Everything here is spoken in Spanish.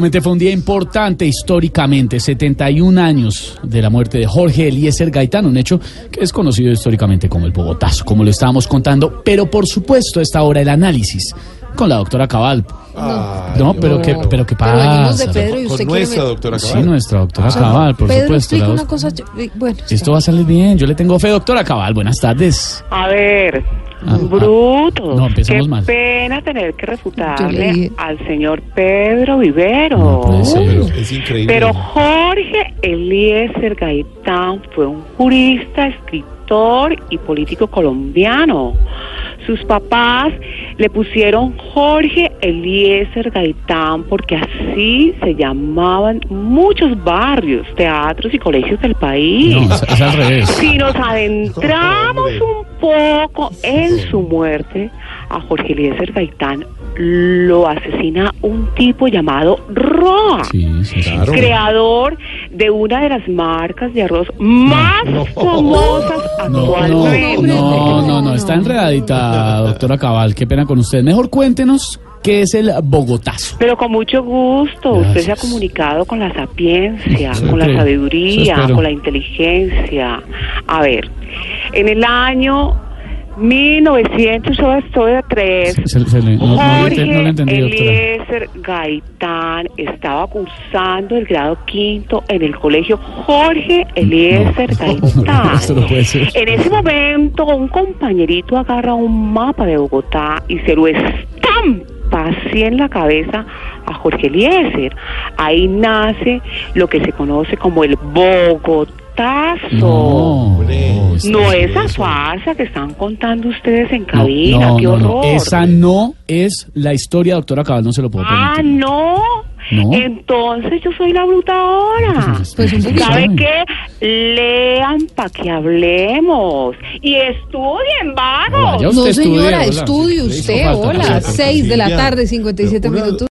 Fue un día importante históricamente, 71 años de la muerte de Jorge Eliezer Gaitán, un hecho que es conocido históricamente como el Bogotazo, como lo estábamos contando, pero por supuesto a esta hora el análisis con la doctora Cabal. no, pero qué, pero qué Pero venimos pasa. de Pedro y usted quiere nuestra doctora Sí, Cabal. nuestra doctora Cabal, por Pedro supuesto. una doc- cosa. yo- eh, Bueno, Esto va a salir bien, yo le tengo fe, doctora Cabal. Buenas tardes. A ver, Ah, bruto. no, empezamos Qué mal. pena tener que refutarle al señor Pedro Vivero. No puede ser. Pero es increíble. Pero Jorge Eliezer Gaitán fue un jurista, escritor y político colombiano. Sus papás le pusieron Jorge Eliezer Gaitán porque así se llamaban muchos barrios, teatros y colegios del país. No, es, es al revés. Si nos adentramos un poco en su muerte, a Jorge Eliezer Gaitán lo asesina un tipo llamado Roa, Sí, sí, Claro. creador de una de las marcas de arroz más famosas No, actualmente. no, no, no, está enredadita, doctora Cabal. Qué pena con usted. Mejor cuéntenos qué es el Bogotazo. Pero con mucho gusto, usted se ha comunicado con la sapiencia, con la sabiduría, con la inteligencia. A ver, en el año 1903, Se- se le- no, no le Jorge ente- no le entendí, doctora. Eliezer Gaitán estaba cursando el grado quinto en el colegio Jorge Eliezer Gaitán. Esto no puede ser. En ese momento, un compañerito agarra un mapa de Bogotá y se lo estampa así en la cabeza a Jorge Eliezer. Ahí nace lo que se conoce como el Bogotazo. No, Hombre. no, No esa farsa que están contando ustedes en cabina, no, qué no, no. horror. Esa no es la historia, doctora Cabal, no se lo puedo Ah, permitir. no. No. Entonces yo soy la bruta ahora. Pues un poquito. ¿Sabe qué? Lean para que hablemos. Y estudien, vagos. No, señora, estudie usted. Hola, hizo falta. 6 de la tarde, 57 una- minutos.